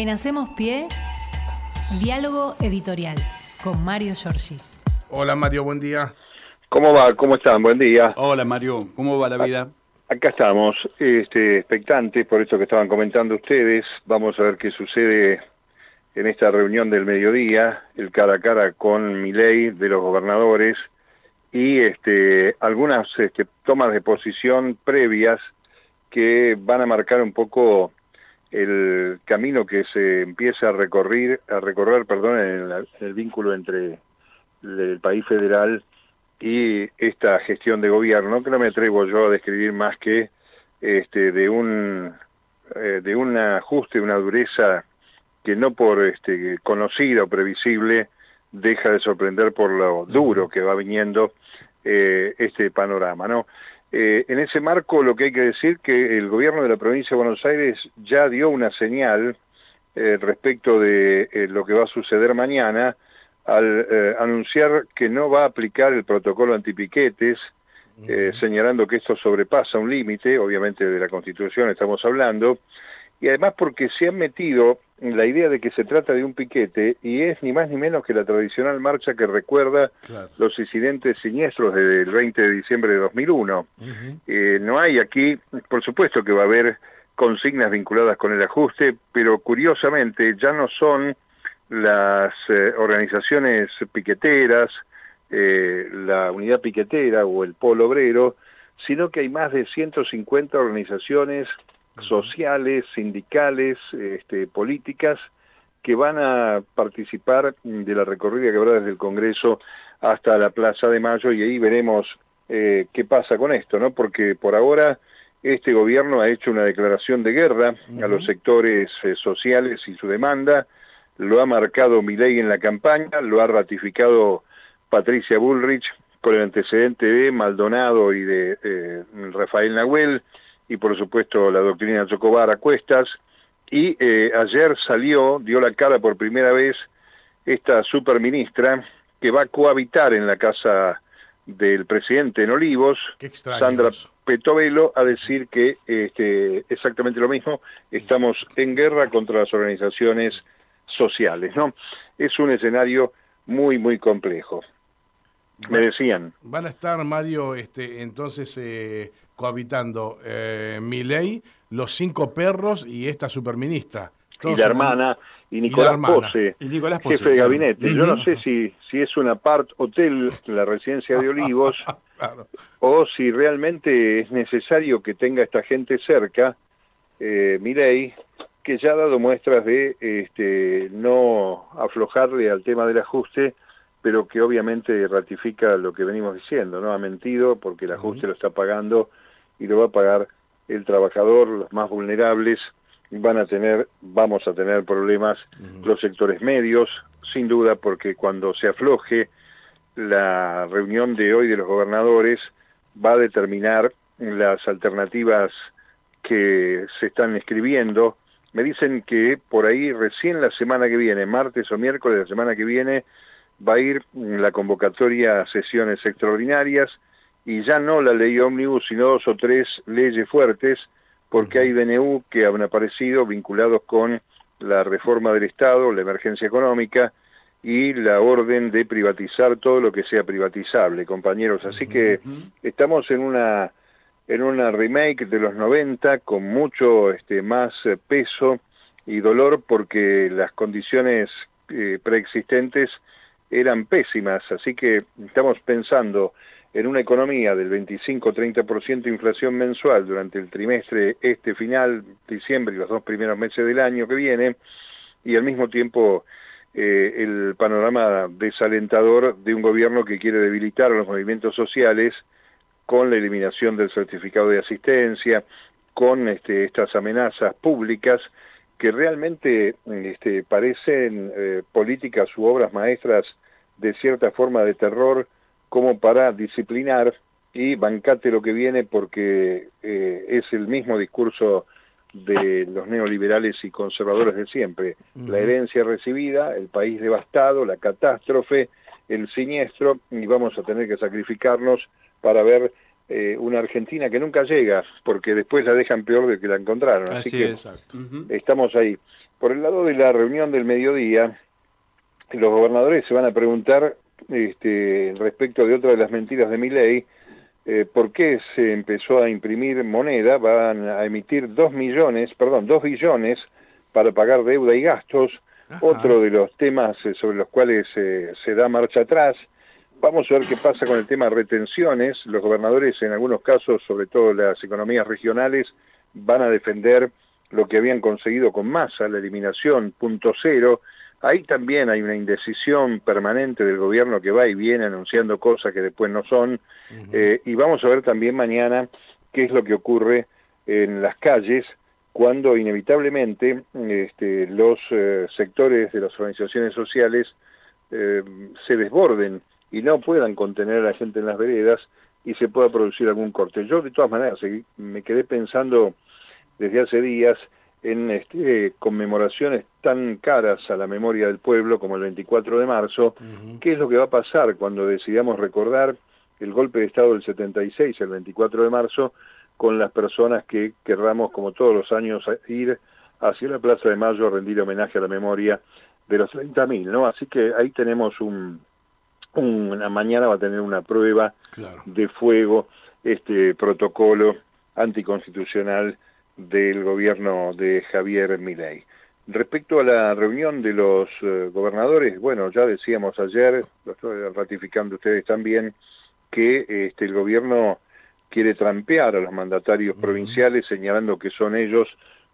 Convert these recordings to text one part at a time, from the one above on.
En Hacemos Pie, diálogo editorial con Mario Giorgi. Hola Mario, buen día. ¿Cómo va? ¿Cómo están? Buen día. Hola Mario, ¿cómo va la vida? Acá estamos, este, expectantes por esto que estaban comentando ustedes. Vamos a ver qué sucede en esta reunión del mediodía, el cara a cara con mi ley de los gobernadores y este, algunas este, tomas de posición previas que van a marcar un poco el camino que se empieza a recorrer, a recorrer perdón, en, el vínculo entre el país federal y esta gestión de gobierno, que no me atrevo yo a describir más que este, de un eh, de un ajuste, una dureza que no por este, conocida o previsible deja de sorprender por lo duro que va viniendo eh, este panorama. ¿no? Eh, en ese marco lo que hay que decir que el gobierno de la provincia de Buenos Aires ya dio una señal eh, respecto de lo que va a suceder mañana al anunciar que no va a aplicar el protocolo antipiquetes, señalando que esto sobrepasa un límite, obviamente de la Constitución estamos hablando, y además porque se han metido en la idea de que se trata de un piquete y es ni más ni menos que la tradicional marcha que recuerda los incidentes siniestros del 20 de diciembre de 2001. Eh, no hay aquí, por supuesto que va a haber consignas vinculadas con el ajuste, pero curiosamente ya no son las eh, organizaciones piqueteras, eh, la unidad piquetera o el polo obrero, sino que hay más de 150 organizaciones sociales, sindicales, este, políticas, que van a participar de la recorrida que habrá desde el Congreso hasta la Plaza de Mayo y ahí veremos eh, qué pasa con esto, ¿no? Porque por ahora este gobierno ha hecho una declaración de guerra a los sectores eh, sociales y su demanda, lo ha marcado Milei en la campaña, lo ha ratificado Patricia Bullrich con el antecedente de Maldonado y de eh, Rafael Nahuel, y por supuesto la doctrina Chocobar a cuestas, y eh, ayer salió, dio la cara por primera vez esta superministra que va a cohabitar en la casa del presidente en Olivos, Sandra Petovelo, a decir que este, exactamente lo mismo, estamos en guerra contra las organizaciones sociales, ¿no? Es un escenario muy, muy complejo. Me decían. Van a estar, Mario, este, entonces eh, cohabitando eh, Miley, los cinco perros y esta superministra. y la hermana, y Nicolás, Pose, jefe de gabinete. Yo no sé si, si es un apart hotel, la residencia de Olivos, o si realmente es necesario que tenga esta gente cerca, eh, Milei, que ya ha dado muestras de este, no aflojarle al tema del ajuste, pero que obviamente ratifica lo que venimos diciendo, ¿no? Ha mentido porque el ajuste lo está pagando y lo va a pagar el trabajador, los más vulnerables, van a tener, vamos a tener problemas los sectores medios, sin duda, porque cuando se afloje la reunión de hoy de los gobernadores va a determinar las alternativas que se están escribiendo. Me dicen que por ahí recién la semana que viene, martes o miércoles de la semana que viene, va a ir la convocatoria a sesiones extraordinarias y ya no la ley ómnibus, sino dos o tres leyes fuertes, porque hay DNU que han aparecido vinculados con la reforma del Estado, la emergencia económica y la orden de privatizar todo lo que sea privatizable, compañeros. Así que estamos en una en una remake de los 90 con mucho este más eh, peso y dolor porque las condiciones eh, preexistentes eran pésimas, así que estamos pensando en una economía del 25-30% de inflación mensual durante el trimestre este final, diciembre y los dos primeros meses del año que viene, y al mismo tiempo eh, el panorama desalentador de un gobierno que quiere debilitar a los movimientos sociales con la eliminación del certificado de asistencia, con este, estas amenazas públicas que realmente este, parecen eh, políticas u obras maestras de cierta forma de terror como para disciplinar y bancate lo que viene porque eh, es el mismo discurso de los neoliberales y conservadores de siempre. La herencia recibida, el país devastado, la catástrofe, el siniestro, y vamos a tener que sacrificarnos para ver eh, una Argentina que nunca llega, porque después la dejan peor de que la encontraron. Así, que estamos ahí. Por el lado de la reunión del mediodía, los gobernadores se van a preguntar este, respecto de otra de las mentiras de mi ley, eh, por qué se empezó a imprimir moneda, van a emitir dos millones, perdón, dos billones para pagar deuda y gastos, otro de los temas eh, sobre los cuales eh, se da marcha atrás, Vamos a ver qué pasa con el tema de retenciones. Los gobernadores, en algunos casos, sobre todo las economías regionales, van a defender lo que habían conseguido con masa, la eliminación, punto cero. Ahí también hay una indecisión permanente del gobierno que va y viene anunciando cosas que después no son. Eh, y vamos a ver también mañana qué es lo que ocurre en las calles cuando inevitablemente este, los eh, sectores de las organizaciones sociales eh, se desborden y no puedan contener a la gente en las veredas y se pueda producir algún corte. Yo de todas maneras me quedé pensando desde hace días en este, conmemoraciones tan caras a la memoria del pueblo como el 24 de marzo, qué es lo que va a pasar cuando decidamos recordar el golpe de Estado del 76, el 24 de marzo, con las personas que querramos, como todos los años, ir hacia la Plaza de Mayo a rendir homenaje a la memoria de los 30.000, ¿no? Así que ahí tenemos un, una mañana va a tener una prueba de fuego este protocolo anticonstitucional del gobierno de Javier Milei. Respecto a la reunión de los eh, gobernadores, bueno, ya decíamos ayer, lo estoy ratificando ustedes también, que este, el gobierno quiere trampear a los mandatarios provinciales señalando que son ellos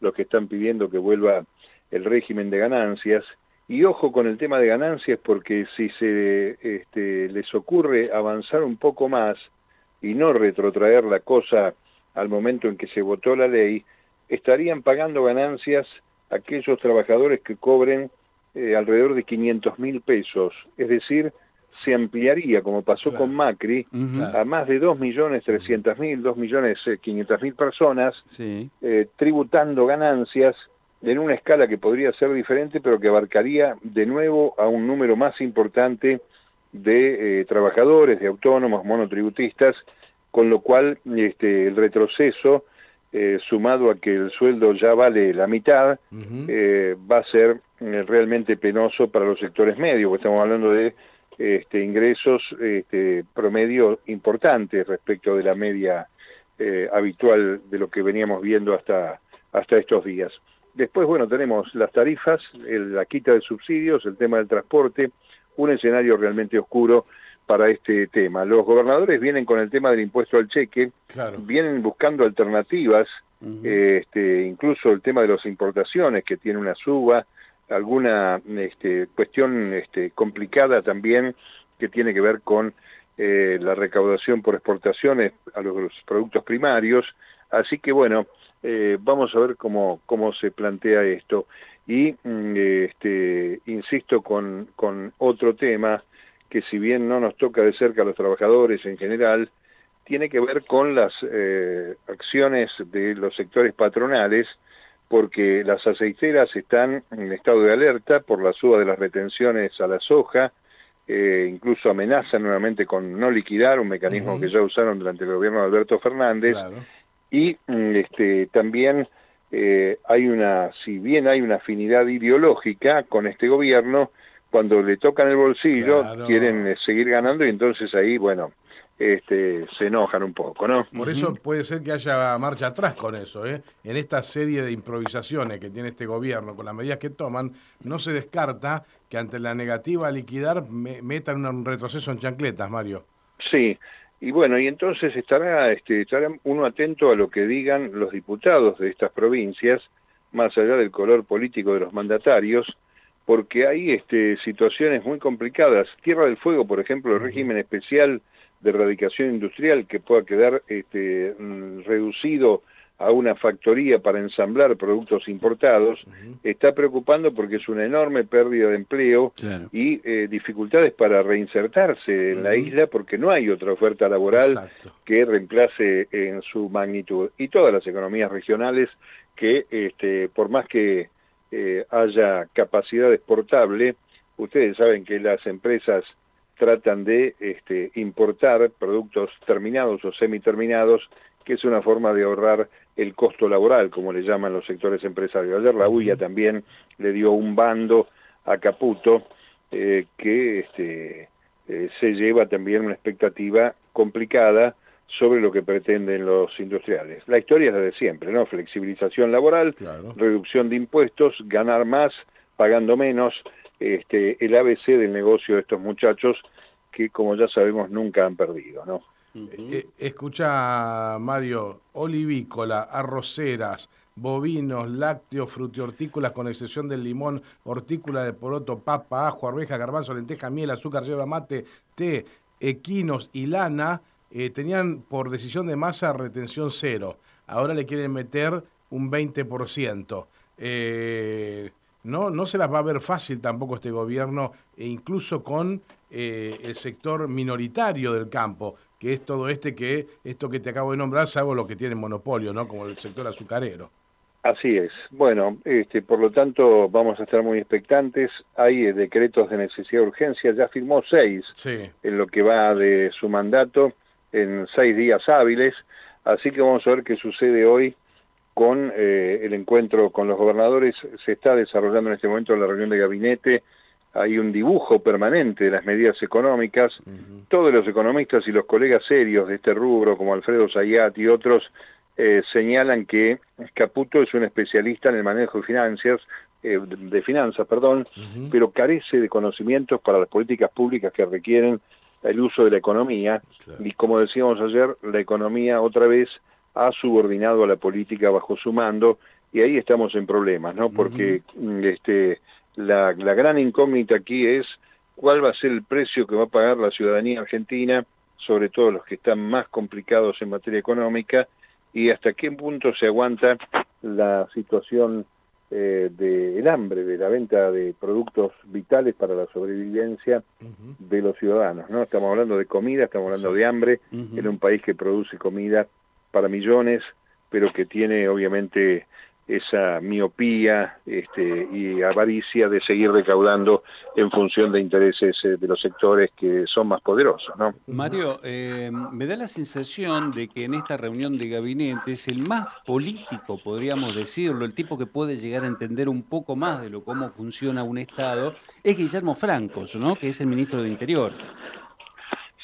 los que están pidiendo que vuelva el régimen de ganancias y ojo con el tema de ganancias porque si se este, les ocurre avanzar un poco más y no retrotraer la cosa al momento en que se votó la ley, estarían pagando ganancias aquellos trabajadores que cobren eh, alrededor de 500 mil pesos. Es decir, se ampliaría, como pasó con Macri, a más de 2.300.000, 2.500.000 personas, eh, tributando ganancias en una escala que podría ser diferente, pero que abarcaría de nuevo a un número más importante de eh, trabajadores, de autónomos, monotributistas, con lo cual este, el retroceso, eh, sumado a que el sueldo ya vale la mitad, eh, va a ser realmente penoso para los sectores medios, porque estamos hablando de este, ingresos este, promedio importantes respecto de la media habitual de lo que veníamos viendo hasta, hasta estos días. Después, bueno, tenemos las tarifas, la quita de subsidios, el tema del transporte, un escenario realmente oscuro para este tema. Los gobernadores vienen con el tema del impuesto al cheque, vienen buscando alternativas, este, incluso el tema de las importaciones, que tiene una suba, alguna este, cuestión este, complicada también que tiene que ver con eh, la recaudación por exportaciones a los productos primarios. Así que bueno, eh, vamos a ver cómo, cómo se plantea esto. Y mm, este, insisto con, con otro tema que si bien no nos toca de cerca a los trabajadores en general, tiene que ver con las eh, acciones de los sectores patronales, porque las aceiteras están en estado de alerta por la suba de las retenciones a la soja, eh, incluso amenazan nuevamente con no liquidar, un mecanismo que ya usaron durante el gobierno de Alberto Fernández, y mm, este, también eh, hay una, si bien hay una afinidad ideológica con este gobierno, cuando le tocan el bolsillo quieren eh, seguir ganando y entonces ahí, bueno, este, se enojan un poco, ¿no? Por eso puede ser que haya marcha atrás con eso, ¿eh? En esta serie de improvisaciones que tiene este gobierno, con las medidas que toman, no se descarta que ante la negativa a liquidar metan un retroceso en chancletas, Mario. Sí, y bueno, y entonces estará, este, estará uno atento a lo que digan los diputados de estas provincias, más allá del color político de los mandatarios, porque hay este, situaciones muy complicadas. Tierra del Fuego, por ejemplo, el régimen especial de erradicación industrial que pueda quedar este, mm, reducido a una factoría para ensamblar productos importados, está preocupando porque es una enorme pérdida de empleo y eh, dificultades para reinsertarse en la isla porque no hay otra oferta laboral que reemplace en su magnitud. Y todas las economías regionales que, este, por más que eh, haya capacidad exportable, ustedes saben que las empresas tratan de este, importar productos terminados o semiterminados, que es una forma de ahorrar el costo laboral, como le llaman los sectores empresarios. Ayer la UIA también le dio un bando a Caputo eh, que este, eh, se lleva también una expectativa complicada sobre lo que pretenden los industriales. La historia es la de siempre, ¿no? Flexibilización laboral, reducción de impuestos, ganar más, pagando menos, este, el ABC del negocio de estos muchachos que, como ya sabemos, nunca han perdido, ¿no? Eh, escucha, Mario, olivícola, arroceras, bovinos, lácteos, frutihortícolas, con excepción del limón, hortícola de poroto, papa, ajo, arveja, garbanzo, lenteja, miel, azúcar, yerba mate, té, equinos y lana, eh, tenían por decisión de masa retención cero. Ahora le quieren meter un 20%. Eh, no, no se las va a ver fácil tampoco este gobierno, e incluso con eh, el sector minoritario del campo, que es todo este que, esto que te acabo de nombrar, salvo lo que tiene monopolio, ¿no? Como el sector azucarero. Así es. Bueno, este, por lo tanto vamos a estar muy expectantes. Hay eh, decretos de necesidad de urgencia, ya firmó seis en lo que va de su mandato, en seis días hábiles. Así que vamos a ver qué sucede hoy con eh, el encuentro con los gobernadores. Se está desarrollando en este momento la reunión de gabinete hay un dibujo permanente de las medidas económicas. Todos los economistas y los colegas serios de este rubro, como Alfredo Zayat y otros, eh, señalan que Caputo es un especialista en el manejo de finanzas, eh, de finanzas, perdón, pero carece de conocimientos para las políticas públicas que requieren el uso de la economía. Y como decíamos ayer, la economía otra vez ha subordinado a la política bajo su mando y ahí estamos en problemas, ¿no? Porque este la, gran incógnita aquí es cuál va a ser el precio que va a pagar la ciudadanía argentina, sobre todo los que están más complicados en materia económica, y hasta qué punto se aguanta la situación eh, del hambre, de la venta de productos vitales para la sobrevivencia de los ciudadanos. ¿no? Estamos hablando de comida, estamos hablando de hambre, en un país que produce comida para millones, pero que tiene obviamente esa miopía este, y avaricia de seguir recaudando en función de intereses eh, de los sectores que son más poderosos. Mario, eh, me da la sensación de que en esta reunión de gabinetes el más político, podríamos decirlo, el tipo que puede llegar a entender un poco más de lo cómo funciona un Estado, es Guillermo Francos, ¿no? que es el ministro de Interior.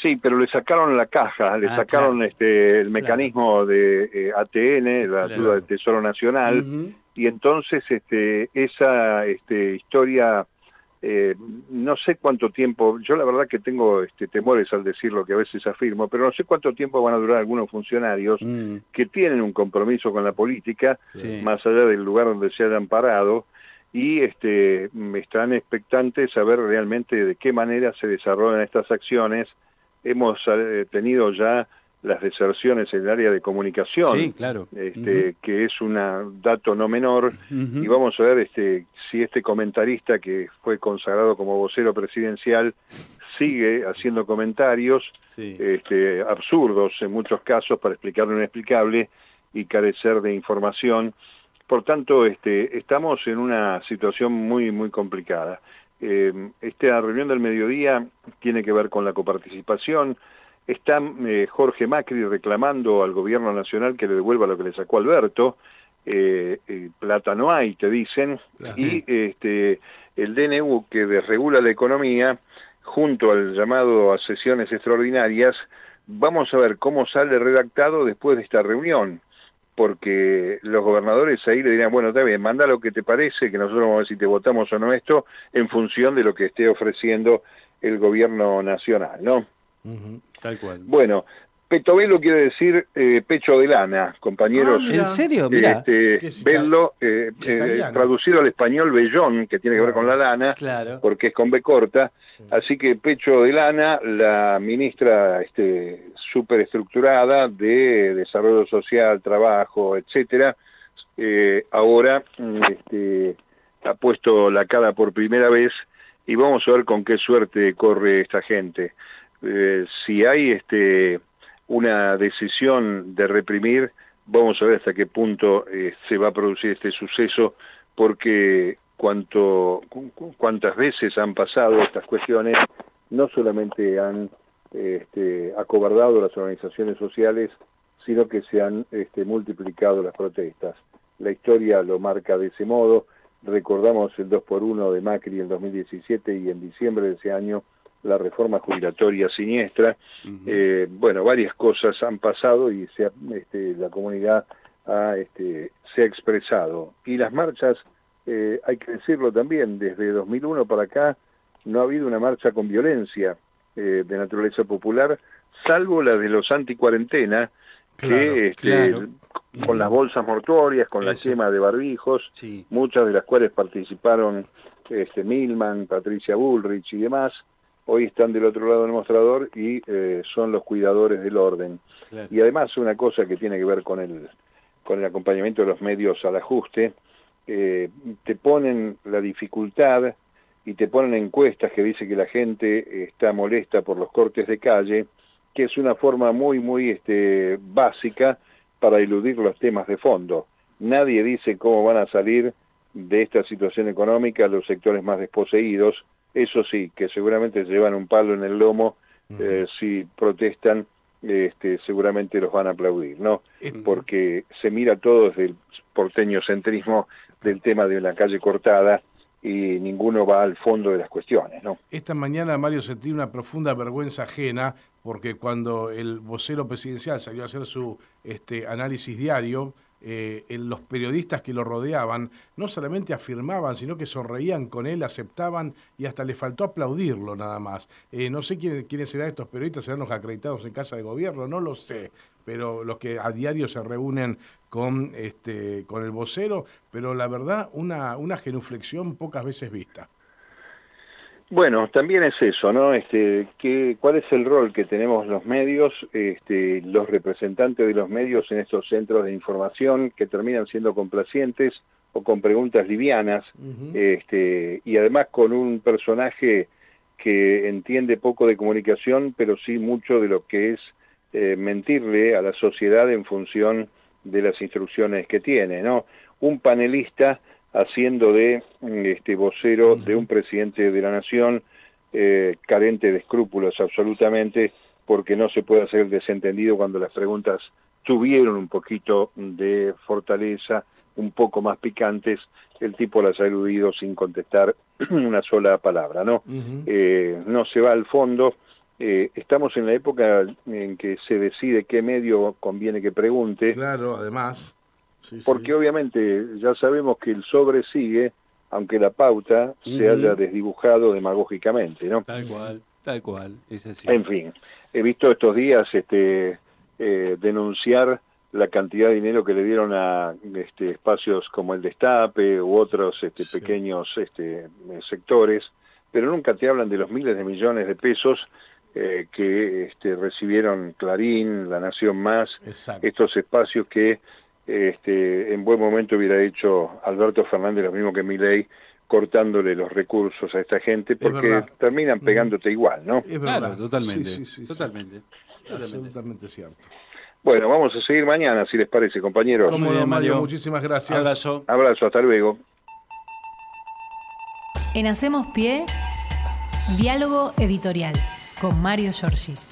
Sí, pero le sacaron la caja, le ah, sacaron este el mecanismo de eh, ATN, la ayuda del Tesoro Nacional, y entonces este esa este historia eh, no sé cuánto tiempo, yo la verdad que tengo este, temores al decir lo que a veces afirmo, pero no sé cuánto tiempo van a durar algunos funcionarios mm. que tienen un compromiso con la política, más allá del lugar donde se hayan parado, y este, están expectantes a ver realmente de qué manera se desarrollan estas acciones, hemos eh, tenido ya las deserciones en el área de comunicación, claro. este, que es un dato no menor, y vamos a ver este, si este comentarista que fue consagrado como vocero presidencial sigue haciendo comentarios este, absurdos en muchos casos para explicar lo inexplicable y carecer de información. Por tanto, este, estamos en una situación muy, muy complicada. Eh, esta reunión del mediodía tiene que ver con la coparticipación. Está eh, Jorge Macri reclamando al gobierno nacional que le devuelva lo que le sacó Alberto. Eh, plata no hay, te dicen. Y este, el DNU que desregula la economía, junto al llamado a sesiones extraordinarias, vamos a ver cómo sale redactado después de esta reunión porque los gobernadores ahí le dirán, bueno, está bien, manda lo que te parece, que nosotros vamos a ver si te votamos o no esto, en función de lo que esté ofreciendo el gobierno nacional, ¿no? tal cual. Bueno, Petovelo quiere decir eh, pecho de lana, compañeros. Ah, ¿En serio? Mira. Este, verlo, eh, eh, traducido al español vellón, que tiene que ver con la lana, porque es con B corta. Así que pecho de lana, la ministra este, superestructurada de Desarrollo Social, Trabajo, etcétera, ahora este, ha puesto la cara por primera vez y vamos a ver con qué suerte corre esta gente. si hay este una decisión de reprimir, vamos a ver hasta qué punto eh, se va a producir este suceso, porque cuanto, cuántas veces han pasado estas cuestiones, no solamente han este, acobardado las organizaciones sociales, sino que se han este, multiplicado las protestas. La historia lo marca de ese modo. Recordamos el 2 por 1 de Macri en 2017 y en diciembre de ese año la reforma jubilatoria siniestra. Eh, bueno, varias cosas han pasado y se este, la comunidad ha, este, se ha expresado. Y las marchas, eh, hay que decirlo también, desde 2001 para acá no ha habido una marcha con violencia eh, de naturaleza popular, salvo la de los anticuarentena, que este, con las bolsas mortuorias, con la quema de barbijos, muchas de las cuales participaron este, Milman, Patricia Bullrich y demás, hoy están del otro lado del mostrador y eh, son los cuidadores del orden. Y además una cosa que tiene que ver con el, con el acompañamiento de los medios al ajuste, eh, te ponen la dificultad y te ponen encuestas que dice que la gente está molesta por los cortes de calle, que es una forma muy, muy este, básica para eludir los temas de fondo. Nadie dice cómo van a salir de esta situación económica los sectores más desposeídos, eso sí, que seguramente llevan un palo en el lomo, eh, si protestan, este, seguramente los van a aplaudir, ¿no? Porque se mira todo desde el porteño centrismo del tema de la calle cortada y ninguno va al fondo de las cuestiones, ¿no? Esta mañana, Mario, sentí una profunda vergüenza ajena porque cuando el vocero presidencial salió a hacer su este, análisis diario, eh, los periodistas que lo rodeaban no solamente afirmaban, sino que sonreían con él, aceptaban y hasta le faltó aplaudirlo nada más. Eh, no sé quiénes serán estos periodistas, serán los acreditados en casa de gobierno, no lo sé, pero los que a diario se reúnen con, este, con el vocero, pero la verdad una, una genuflexión pocas veces vista. Bueno, también es eso, ¿no? Este, ¿qué, ¿Cuál es el rol que tenemos los medios, este, los representantes de los medios en estos centros de información que terminan siendo complacientes o con preguntas livianas, este, y además con un personaje que entiende poco de comunicación, pero sí mucho de lo que es eh, mentirle a la sociedad en función de las instrucciones que tiene, ¿no? Un panelista haciendo de este vocero de un presidente de la nación eh, carente de escrúpulos absolutamente porque no se puede hacer desentendido cuando las preguntas tuvieron un poquito de fortaleza, un poco más picantes, el tipo las ha eludido sin contestar una sola palabra, ¿no? Eh, no se va al fondo, eh, estamos en la época en que se decide qué medio conviene que pregunte. Claro, además porque obviamente ya sabemos que el sobre sigue, aunque la pauta se haya desdibujado demagógicamente, ¿no? Tal cual, tal cual, es así. En fin, he visto estos días este, eh, denunciar la cantidad de dinero que le dieron a este, espacios como el Destape u otros este, pequeños este, sectores, pero nunca te hablan de los miles de millones de pesos eh, que este, recibieron Clarín, La Nación Más, estos espacios que este, en buen momento hubiera hecho Alberto Fernández lo mismo que Milei, cortándole los recursos a esta gente, porque terminan pegándote igual, ¿no? Es verdad, totalmente, totalmente, Absolutamente cierto. Bueno, vamos a seguir mañana, si les parece, compañeros. Cómodo, Mario, muchísimas gracias. Abrazo. Abrazo, hasta luego. En Hacemos Pie, diálogo editorial con Mario Giorgi.